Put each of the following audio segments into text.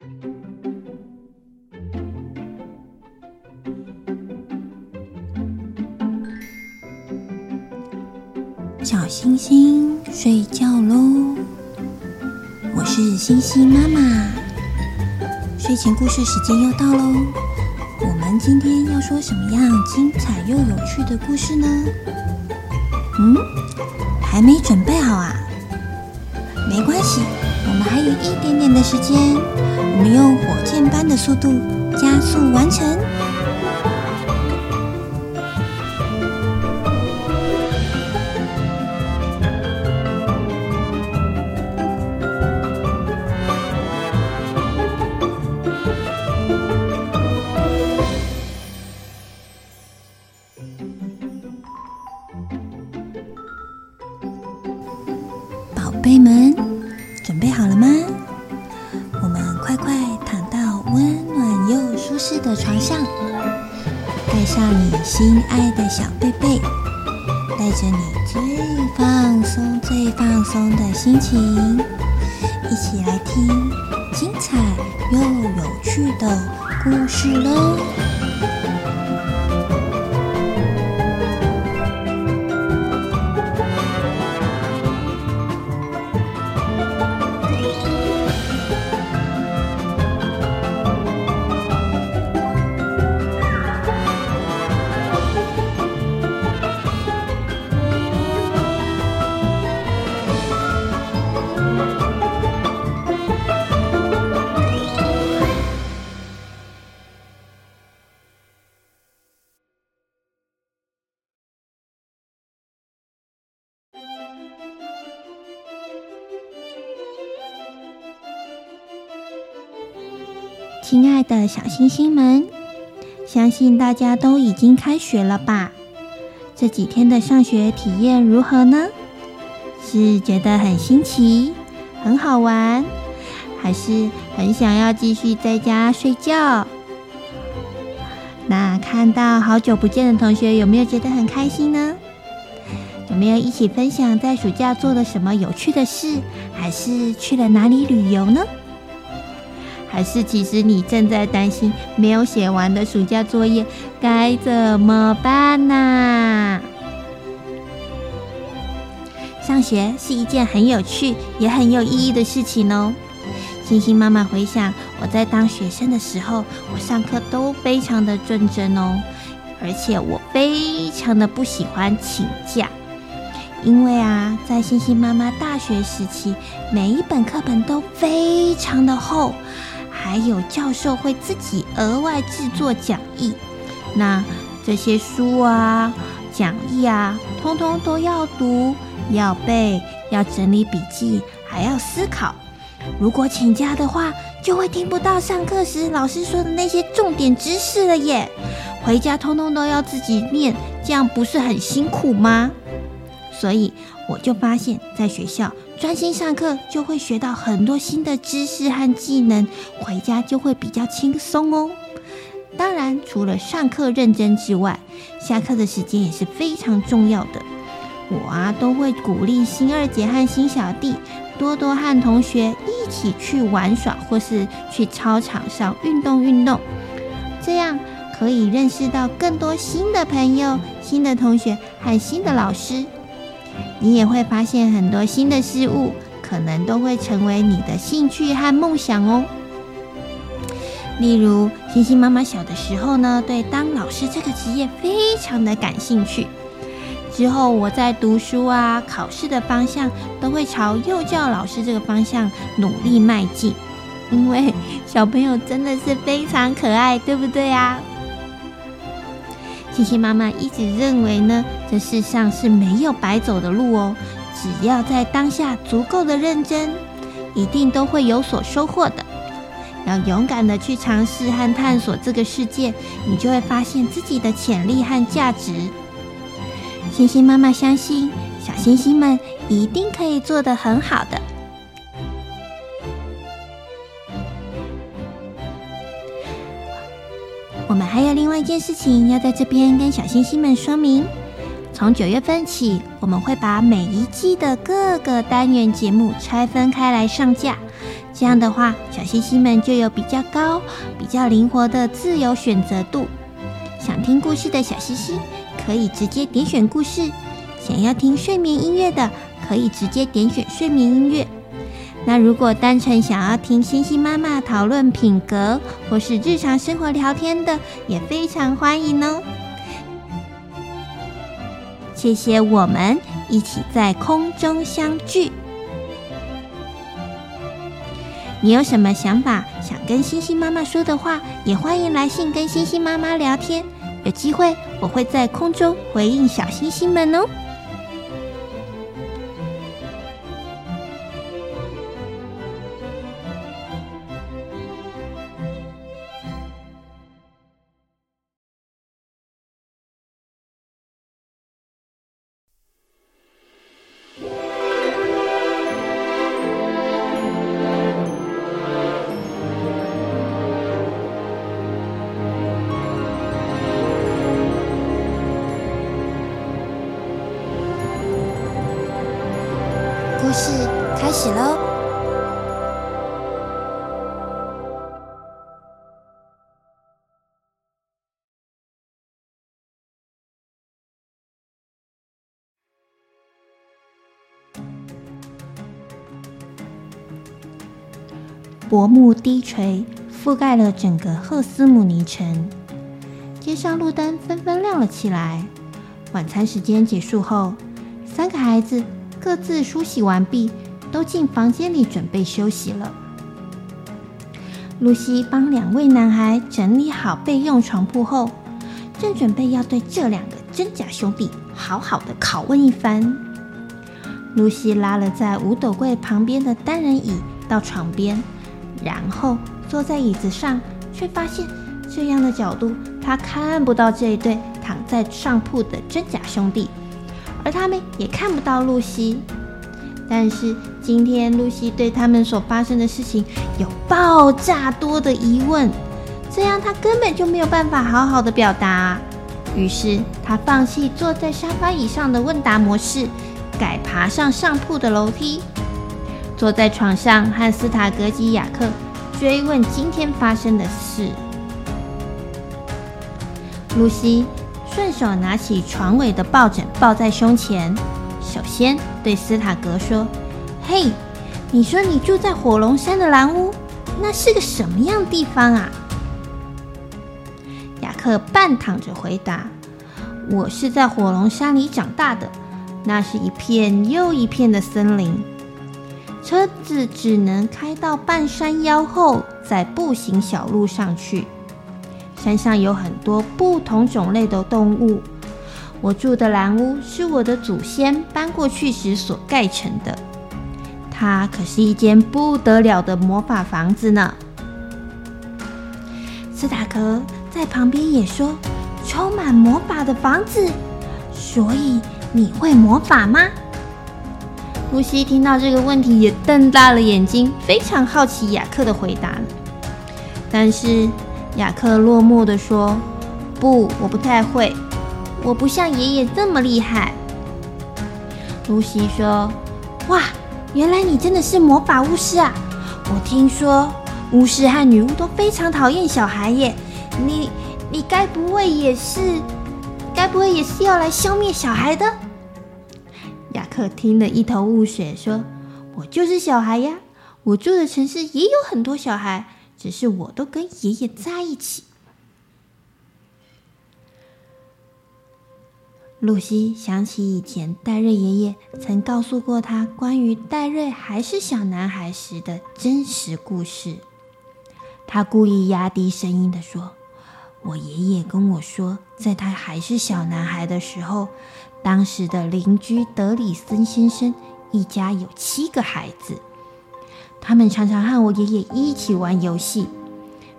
小星星睡觉喽，我是星星妈妈。睡前故事时间又到喽，我们今天要说什么样精彩又有趣的故事呢？嗯，还没准备好啊？没关系，我们还有一点点的时间，我们用火箭般的速度加速完成。适的床上，盖上你心爱的小被被，带着你最放松、最放松的心情，一起来听精彩又有趣的故事喽！的小星星们，相信大家都已经开学了吧？这几天的上学体验如何呢？是觉得很新奇、很好玩，还是很想要继续在家睡觉？那看到好久不见的同学，有没有觉得很开心呢？有没有一起分享在暑假做了什么有趣的事，还是去了哪里旅游呢？还是其实你正在担心没有写完的暑假作业该怎么办呢？上学是一件很有趣也很有意义的事情哦。星星妈妈回想，我在当学生的时候，我上课都非常的认真哦，而且我非常的不喜欢请假，因为啊，在星星妈妈大学时期，每一本课本都非常的厚。还有教授会自己额外制作讲义，那这些书啊、讲义啊，通通都要读、要背、要整理笔记，还要思考。如果请假的话，就会听不到上课时老师说的那些重点知识了耶。回家通通都要自己念，这样不是很辛苦吗？所以我就发现，在学校。专心上课就会学到很多新的知识和技能，回家就会比较轻松哦。当然，除了上课认真之外，下课的时间也是非常重要的。我啊，都会鼓励新二姐和新小弟多多和同学一起去玩耍，或是去操场上运动运动，这样可以认识到更多新的朋友、新的同学和新的老师。你也会发现很多新的事物，可能都会成为你的兴趣和梦想哦。例如，星星妈妈小的时候呢，对当老师这个职业非常的感兴趣。之后我在读书啊、考试的方向，都会朝幼教老师这个方向努力迈进。因为小朋友真的是非常可爱，对不对啊？星星妈妈一直认为呢，这世上是没有白走的路哦。只要在当下足够的认真，一定都会有所收获的。要勇敢的去尝试和探索这个世界，你就会发现自己的潜力和价值。星星妈妈相信，小星星们一定可以做得很好的。们还有另外一件事情要在这边跟小星星们说明。从九月份起，我们会把每一季的各个单元节目拆分开来上架，这样的话，小星星们就有比较高、比较灵活的自由选择度。想听故事的小星星可以直接点选故事；想要听睡眠音乐的，可以直接点选睡眠音乐。那如果单纯想要听星星妈妈讨论品格或是日常生活聊天的，也非常欢迎哦。谢谢，我们一起在空中相聚。你有什么想法想跟星星妈妈说的话，也欢迎来信跟星星妈妈聊天。有机会我会在空中回应小星星们哦。薄暮低垂，覆盖了整个赫斯姆尼城。街上路灯纷纷亮了起来。晚餐时间结束后，三个孩子。各自梳洗完毕，都进房间里准备休息了。露西帮两位男孩整理好备用床铺后，正准备要对这两个真假兄弟好好的拷问一番。露西拉了在五斗柜旁边的单人椅到床边，然后坐在椅子上，却发现这样的角度，他看不到这一对躺在上铺的真假兄弟。而他们也看不到露西，但是今天露西对他们所发生的事情有爆炸多的疑问，这样他根本就没有办法好好的表达。于是他放弃坐在沙发椅上的问答模式，改爬上上铺的楼梯，坐在床上和斯塔格及雅克追问今天发生的事。露西。顺手拿起床尾的抱枕抱在胸前，首先对斯塔格说：“嘿，你说你住在火龙山的蓝屋，那是个什么样地方啊？”雅克半躺着回答：“我是在火龙山里长大的，那是一片又一片的森林，车子只能开到半山腰后，再步行小路上去。”山上有很多不同种类的动物。我住的蓝屋是我的祖先搬过去时所盖成的，它可是一间不得了的魔法房子呢。斯塔克在旁边也说：“充满魔法的房子，所以你会魔法吗？”露西听到这个问题也瞪大了眼睛，非常好奇雅克的回答，但是。雅克落寞地说：“不，我不太会，我不像爷爷这么厉害。”露西说：“哇，原来你真的是魔法巫师啊！我听说巫师和女巫都非常讨厌小孩耶，你你该不会也是，该不会也是要来消灭小孩的？”雅克听得一头雾水，说：“我就是小孩呀，我住的城市也有很多小孩。”只是我都跟爷爷在一起。露西想起以前戴瑞爷爷曾告诉过她关于戴瑞还是小男孩时的真实故事。她故意压低声音地说：“我爷爷跟我说，在他还是小男孩的时候，当时的邻居德里森先生一家有七个孩子。”他们常常和我爷爷一起玩游戏。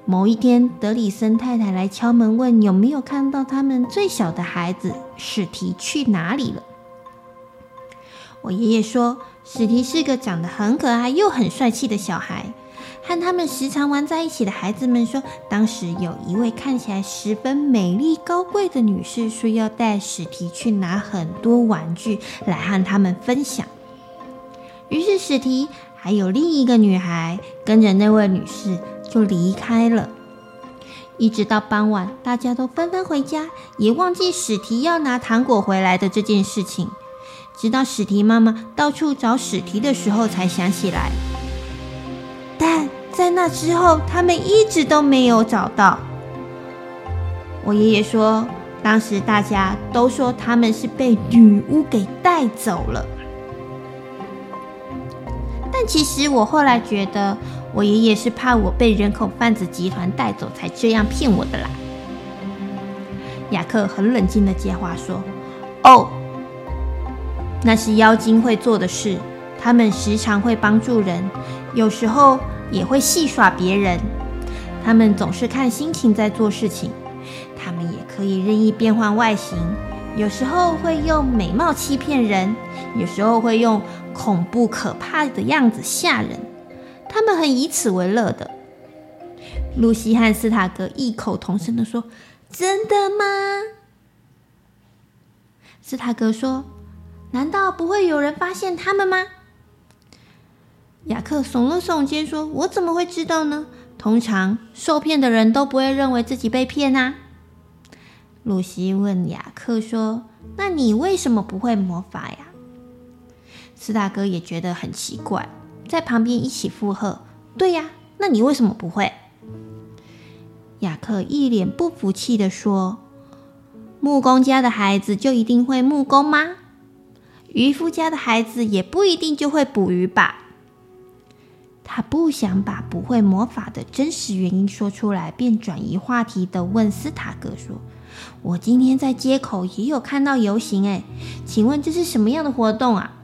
某一天，德里森太太来敲门，问有没有看到他们最小的孩子史提去哪里了。我爷爷说，史提是个长得很可爱又很帅气的小孩。和他们时常玩在一起的孩子们说，当时有一位看起来十分美丽高贵的女士，说要带史提去拿很多玩具来和他们分享。于是史提。还有另一个女孩跟着那位女士就离开了。一直到傍晚，大家都纷纷回家，也忘记史提要拿糖果回来的这件事情。直到史提妈妈到处找史提的时候，才想起来。但在那之后，他们一直都没有找到。我爷爷说，当时大家都说他们是被女巫给带走了。但其实我后来觉得，我爷爷是怕我被人口贩子集团带走，才这样骗我的啦。雅克很冷静的接话说：“哦，那是妖精会做的事，他们时常会帮助人，有时候也会戏耍别人。他们总是看心情在做事情。”他们也可以任意变换外形，有时候会用美貌欺骗人，有时候会用恐怖可怕的样子吓人。他们很以此为乐的。露西和斯塔格异口同声地说：“真的吗？”斯塔格说：“难道不会有人发现他们吗？”雅克耸了耸肩说：“我怎么会知道呢？通常受骗的人都不会认为自己被骗啊。”露西问雅克说：“那你为什么不会魔法呀？”斯大哥也觉得很奇怪，在旁边一起附和：“对呀，那你为什么不会？”雅克一脸不服气地说：“木工家的孩子就一定会木工吗？渔夫家的孩子也不一定就会捕鱼吧？”他不想把不会魔法的真实原因说出来，便转移话题的问斯塔格说。我今天在街口也有看到游行，哎，请问这是什么样的活动啊？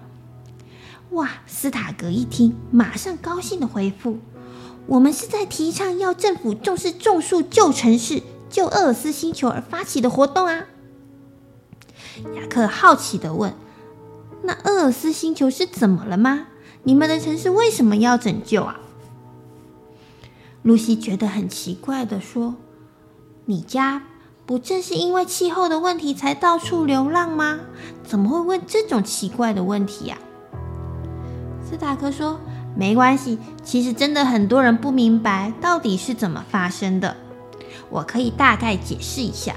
哇，斯塔格一听，马上高兴的回复：“我们是在提倡要政府重视种树、救城市、救厄尔斯星球而发起的活动啊。”雅克好奇的问：“那厄尔斯星球是怎么了吗？你们的城市为什么要拯救啊？”露西觉得很奇怪地说：“你家……”不正是因为气候的问题才到处流浪吗？怎么会问这种奇怪的问题呀？斯塔克说：“没关系，其实真的很多人不明白到底是怎么发生的。我可以大概解释一下。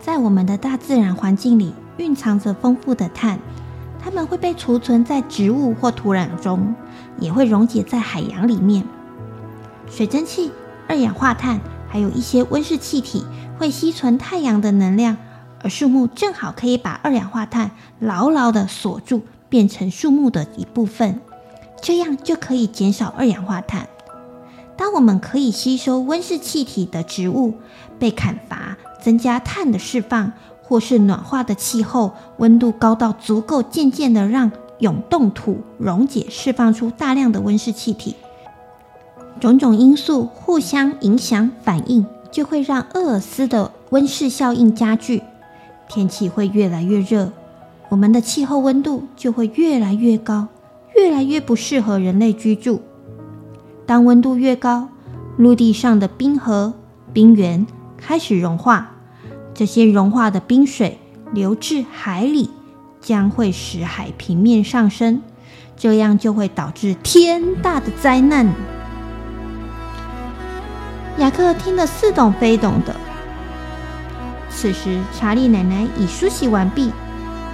在我们的大自然环境里，蕴藏着丰富的碳，它们会被储存在植物或土壤中，也会溶解在海洋里面。水蒸气、二氧化碳。”还有一些温室气体会吸存太阳的能量，而树木正好可以把二氧化碳牢牢地锁住，变成树木的一部分，这样就可以减少二氧化碳。当我们可以吸收温室气体的植物被砍伐，增加碳的释放，或是暖化的气候温度高到足够，渐渐的让永冻土溶解，释放出大量的温室气体。种种因素互相影响反应，就会让厄尔斯的温室效应加剧，天气会越来越热，我们的气候温度就会越来越高，越来越不适合人类居住。当温度越高，陆地上的冰河、冰原开始融化，这些融化的冰水流至海里，将会使海平面上升，这样就会导致天大的灾难。雅克听得似懂非懂的。此时，查理奶奶已梳洗完毕，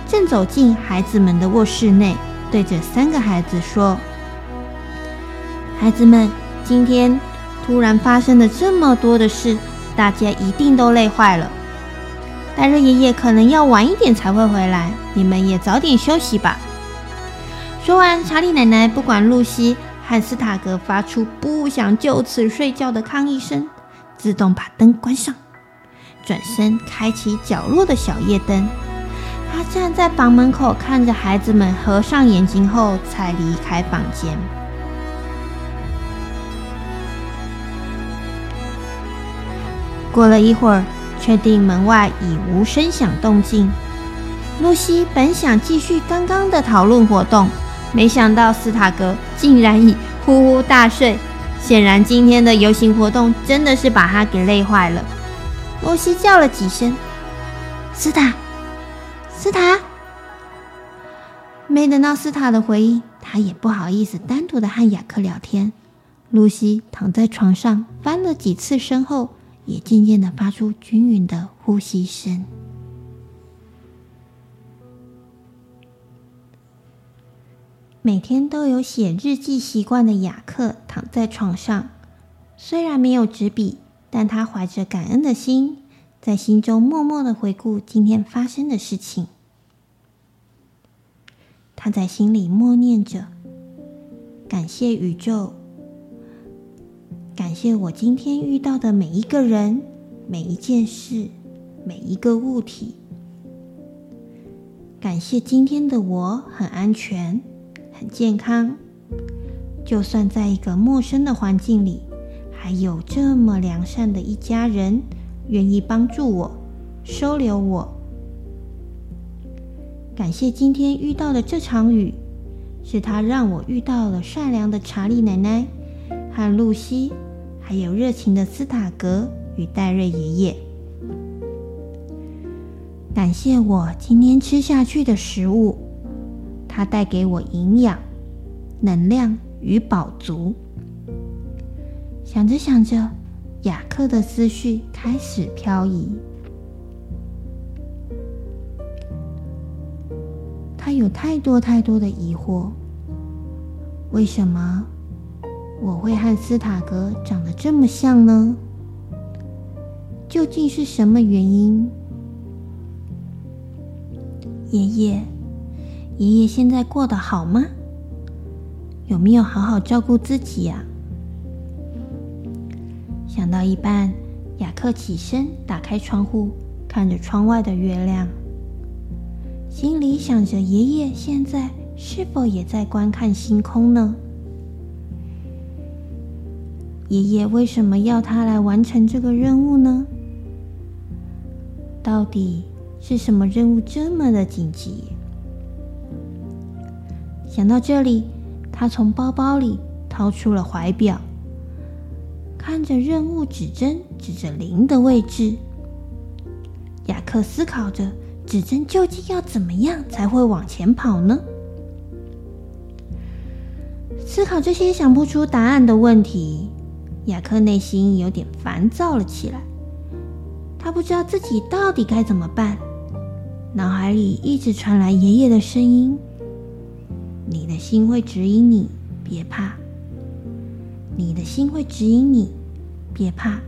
正走进孩子们的卧室内，对着三个孩子说：“孩子们，今天突然发生了这么多的事，大家一定都累坏了。戴瑞爷爷可能要晚一点才会回来，你们也早点休息吧。”说完，查理奶奶不管露西。汉斯塔格发出不想就此睡觉的抗议声，自动把灯关上，转身开启角落的小夜灯。他站在房门口，看着孩子们合上眼睛后，才离开房间。过了一会儿，确定门外已无声响动静，露西本想继续刚刚的讨论活动。没想到斯塔格竟然已呼呼大睡，显然今天的游行活动真的是把他给累坏了。露西叫了几声：“斯塔，斯塔。”没等到斯塔的回应，他也不好意思单独的和雅克聊天。露西躺在床上翻了几次身后，也渐渐的发出均匀的呼吸声。每天都有写日记习惯的雅克躺在床上，虽然没有纸笔，但他怀着感恩的心，在心中默默的回顾今天发生的事情。他在心里默念着：“感谢宇宙，感谢我今天遇到的每一个人、每一件事、每一个物体，感谢今天的我很安全。”很健康，就算在一个陌生的环境里，还有这么良善的一家人，愿意帮助我、收留我。感谢今天遇到的这场雨，是他让我遇到了善良的查理奶奶和露西，还有热情的斯塔格与戴瑞爷爷。感谢我今天吃下去的食物。它带给我营养、能量与饱足。想着想着，雅克的思绪开始飘移。他有太多太多的疑惑：为什么我会和斯塔格长得这么像呢？究竟是什么原因？爷爷。爷爷现在过得好吗？有没有好好照顾自己呀？想到一半，雅克起身，打开窗户，看着窗外的月亮，心里想着：爷爷现在是否也在观看星空呢？爷爷为什么要他来完成这个任务呢？到底是什么任务这么的紧急？想到这里，他从包包里掏出了怀表，看着任务指针指着零的位置。雅克思考着，指针究竟要怎么样才会往前跑呢？思考这些想不出答案的问题，雅克内心有点烦躁了起来。他不知道自己到底该怎么办，脑海里一直传来爷爷的声音。你的心会指引你，别怕。你的心会指引你，别怕。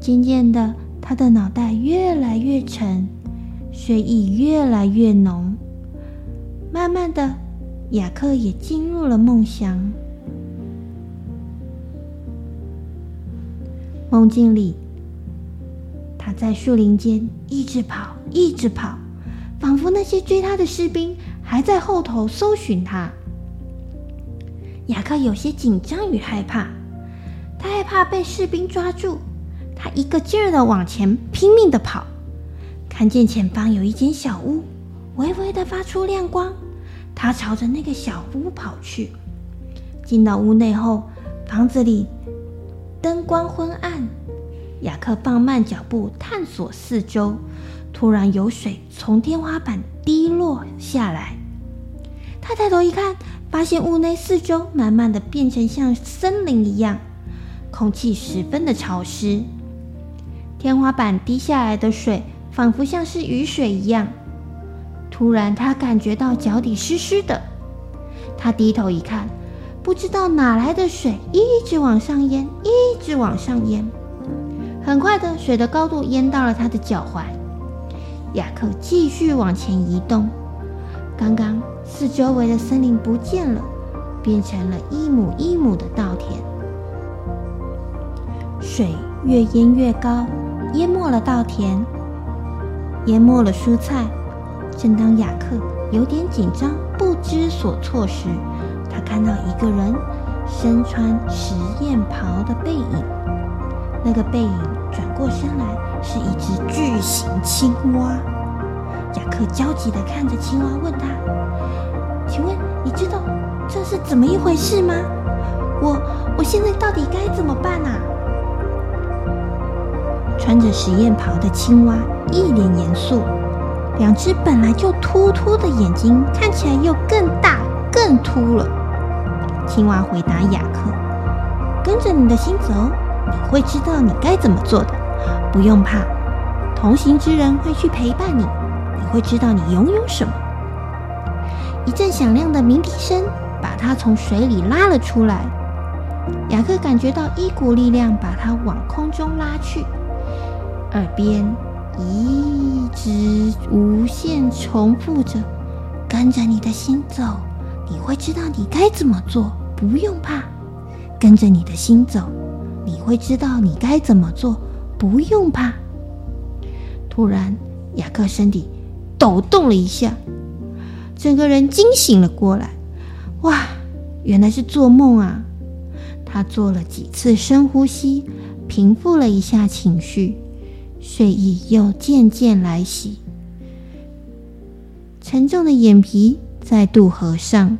渐渐的，他的脑袋越来越沉，睡意越来越浓。慢慢的，雅克也进入了梦乡。梦境里，他在树林间一直跑，一直跑，仿佛那些追他的士兵。还在后头搜寻他，雅克有些紧张与害怕，他害怕被士兵抓住，他一个劲儿的往前拼命的跑，看见前方有一间小屋，微微的发出亮光，他朝着那个小屋跑去。进到屋内后，房子里灯光昏暗，雅克放慢脚步探索四周，突然有水从天花板滴落下来。他抬头一看，发现屋内四周慢慢的变成像森林一样，空气十分的潮湿。天花板滴下来的水仿佛像是雨水一样。突然，他感觉到脚底湿湿的。他低头一看，不知道哪来的水一直往上淹，一直往上淹。很快的，水的高度淹到了他的脚踝。雅克继续往前移动。刚刚。四周围的森林不见了，变成了一亩一亩的稻田。水越淹越高，淹没了稻田，淹没了蔬菜。正当雅克有点紧张、不知所措时，他看到一个人身穿实验袍的背影。那个背影转过身来，是一只巨型青蛙。雅克焦急地看着青蛙，问他。请问你知道这是怎么一回事吗？我我现在到底该怎么办啊？穿着实验袍的青蛙一脸严肃，两只本来就突突的眼睛看起来又更大、更突了。青蛙回答雅克：“跟着你的心走，你会知道你该怎么做的。不用怕，同行之人会去陪伴你，你会知道你拥有什么。”一阵响亮的鸣笛声把他从水里拉了出来。雅克感觉到一股力量把他往空中拉去，耳边一直无限重复着：“跟着你的心走，你会知道你该怎么做。不用怕，跟着你的心走，你会知道你该怎么做。不用怕。”突然，雅克身体抖动了一下，整个人惊醒了过来。哇，原来是做梦啊！他做了几次深呼吸，平复了一下情绪，睡意又渐渐来袭。沉重的眼皮再度合上，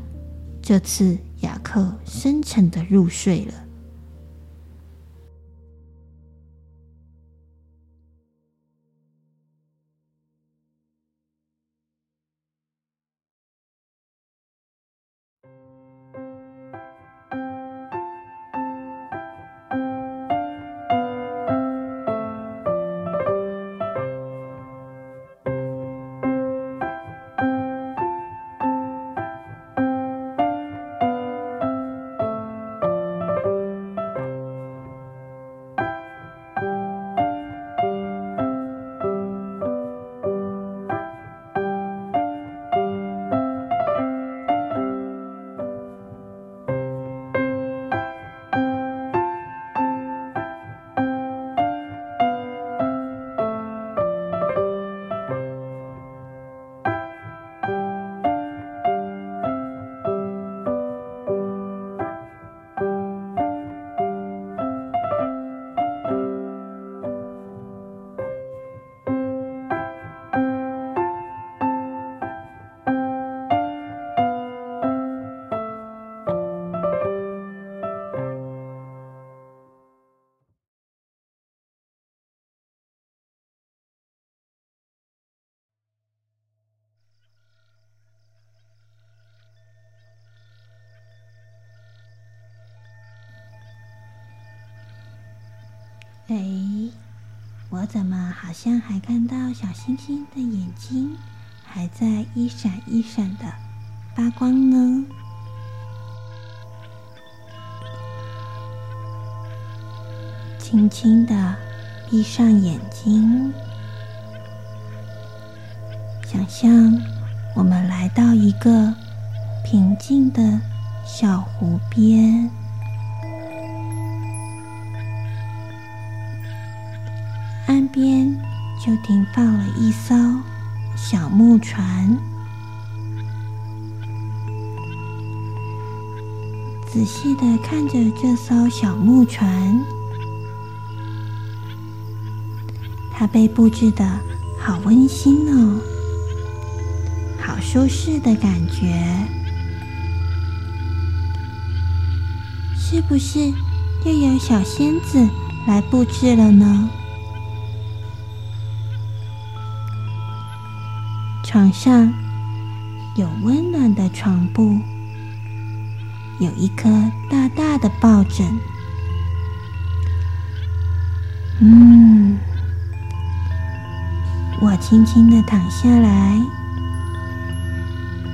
这次雅克深沉的入睡了。好像还看到小星星的眼睛还在一闪一闪的发光呢？轻轻的闭上眼睛，想象我们来到一个平静的小湖边。边就停放了一艘小木船，仔细的看着这艘小木船，它被布置的好温馨哦，好舒适的感觉，是不是又有小仙子来布置了呢？床上有温暖的床铺，有一颗大大的抱枕。嗯，我轻轻的躺下来，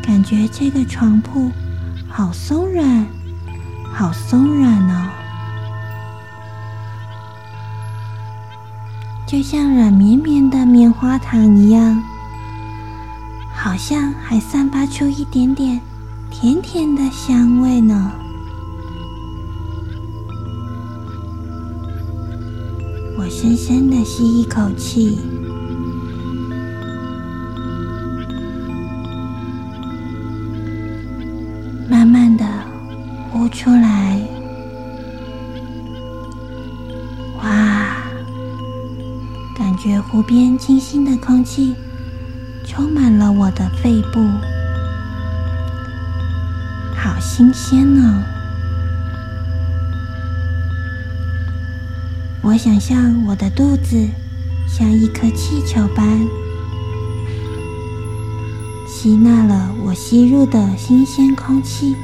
感觉这个床铺好松软，好松软哦，就像软绵绵的棉花糖一样。好像还散发出一点点甜甜的香味呢。我深深的吸一口气，慢慢的呼出来。哇，感觉湖边清新的空气。充满了我的肺部，好新鲜呢！我想象我的肚子像一颗气球般，吸纳了我吸入的新鲜空气，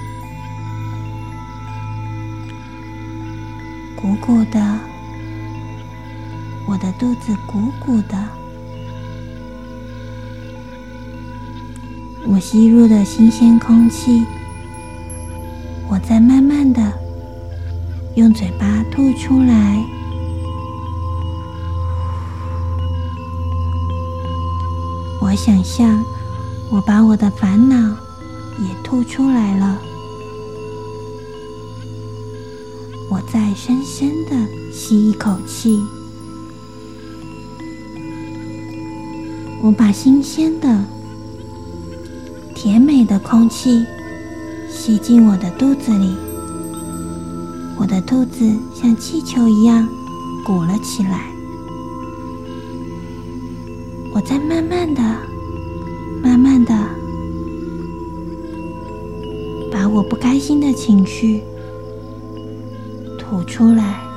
鼓鼓的，我的肚子鼓鼓的。我吸入的新鲜空气，我在慢慢的用嘴巴吐出来。我想象，我把我的烦恼也吐出来了。我再深深的吸一口气，我把新鲜的、甜美的空气吸进我的肚子里，我的肚子像气球一样鼓了起来。我在慢慢的、慢慢的把我不开心的情绪吐出来。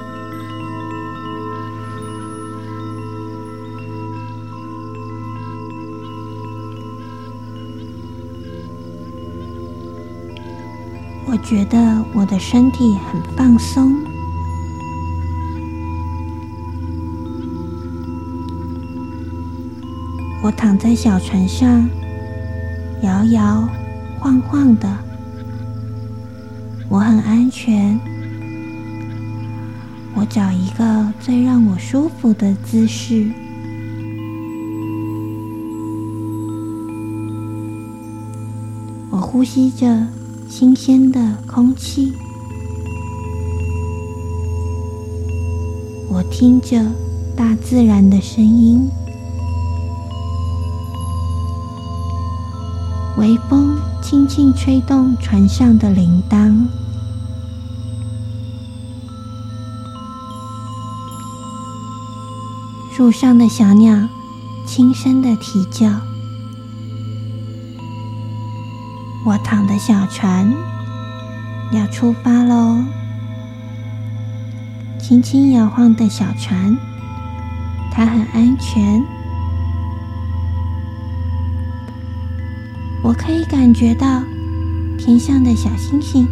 我觉得我的身体很放松。我躺在小船上，摇摇晃晃的，我很安全。我找一个最让我舒服的姿势，我呼吸着新鲜的空气，我听着大自然的声音。微风轻轻吹动船上的铃铛，树上的小鸟轻声的啼叫。我躺的小船要出发喽，轻轻摇晃的小船，它很安全。我可以感觉到天上的小星星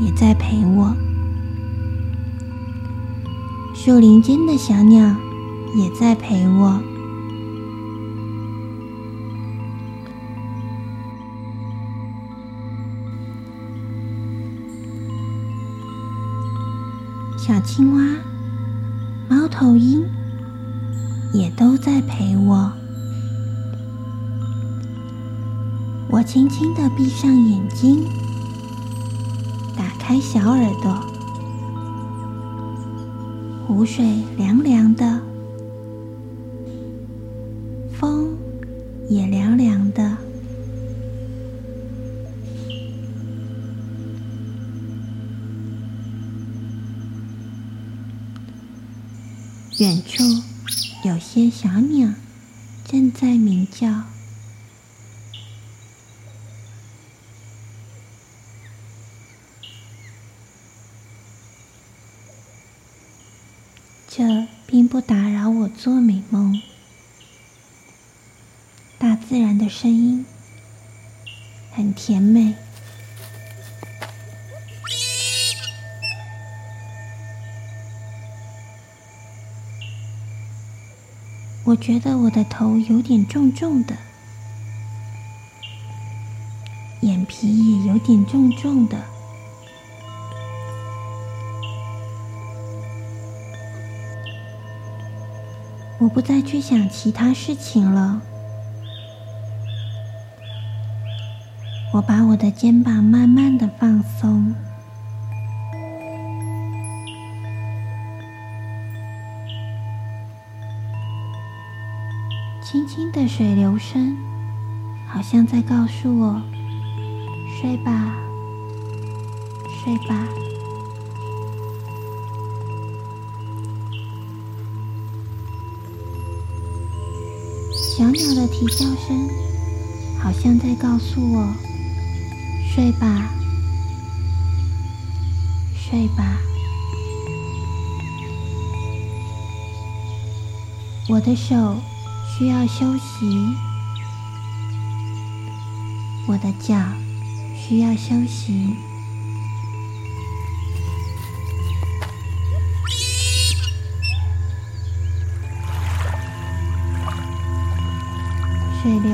也在陪我，树林间的小鸟也在陪我。小青蛙、猫头鹰也都在陪我。我轻轻的闭上眼睛，打开小耳朵，湖水凉凉的，处有些小鸟正在鸣叫。这并不打扰我做美梦。大自然的声音很甜美。我觉得我的头有点重重的，眼皮也有点重重的。我不再去想其他事情了。我把我的肩膀慢慢的放松，轻的水流声，好像在告诉我：睡吧，睡吧。小鸟的啼叫声，好像在告诉我：睡吧，睡吧。我的手需要休息，我的脚需要休息。水流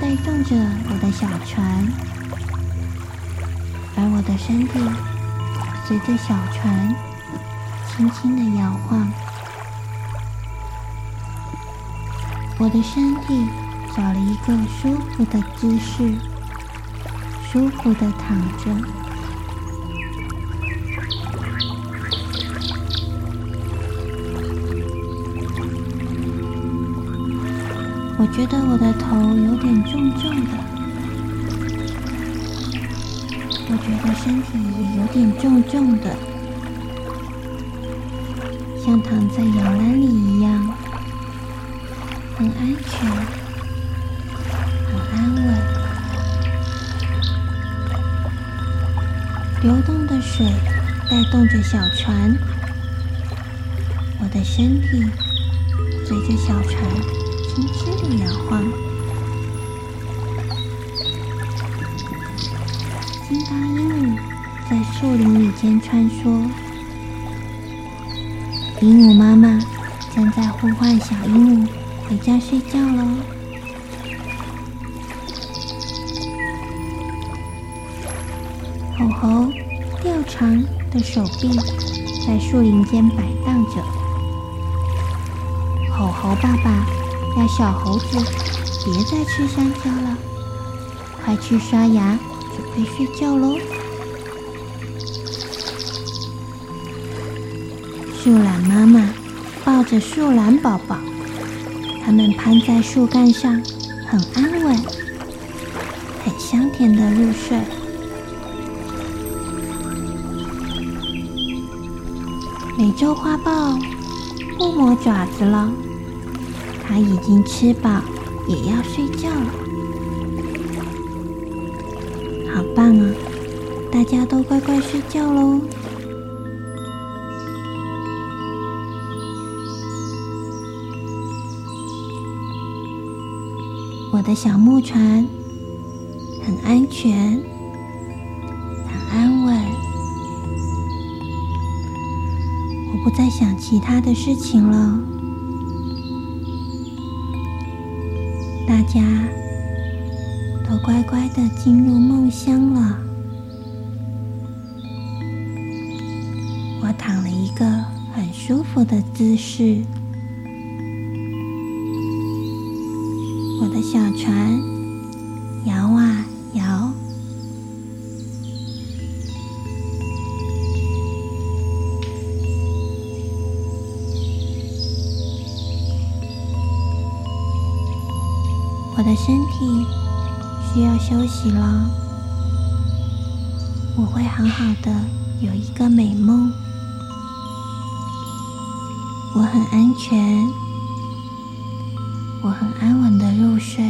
带动着我的小船，而我的身体随着小船轻轻的摇晃。我的身体找了一个舒服的姿势，舒服的躺着。我觉得我的头有点重重的，我觉得身体也有点重重的，像躺在摇篮里一样，很安全，很安稳。流动的水带动着小船，我的身体随着小船。轻轻的摇晃，金刚鹦鹉在树林里间穿梭。鹦鹉妈妈正在呼唤小鹦鹉回家睡觉喽。吼吼吊长的手臂在树林间摆荡着。吼吼爸爸。要小猴子别再吃香蕉了，快去刷牙，准备睡觉喽。树懒妈妈抱着树懒宝宝，它们攀在树干上，很安稳，很香甜的入睡。美洲花豹不磨爪子了。它已经吃饱，也要睡觉了。好棒啊！大家都乖乖睡觉喽。我的小木船很安全，很安稳。我不再想其他的事情了。大家都乖乖的进入梦乡了。我躺了一个很舒服的姿势，的小船摇啊摇。我的身体需要休息了，我会好好的有一个美梦。我很安全，我很睡。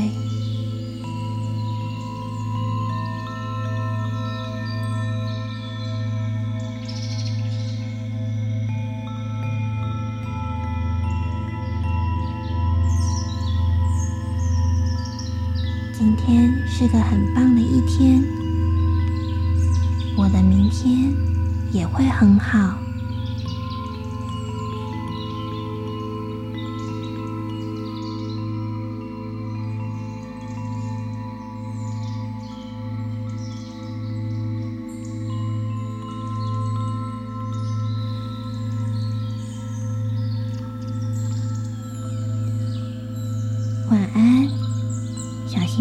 今天是个很棒的一天，我的明天也会很好。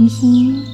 晚安。星星。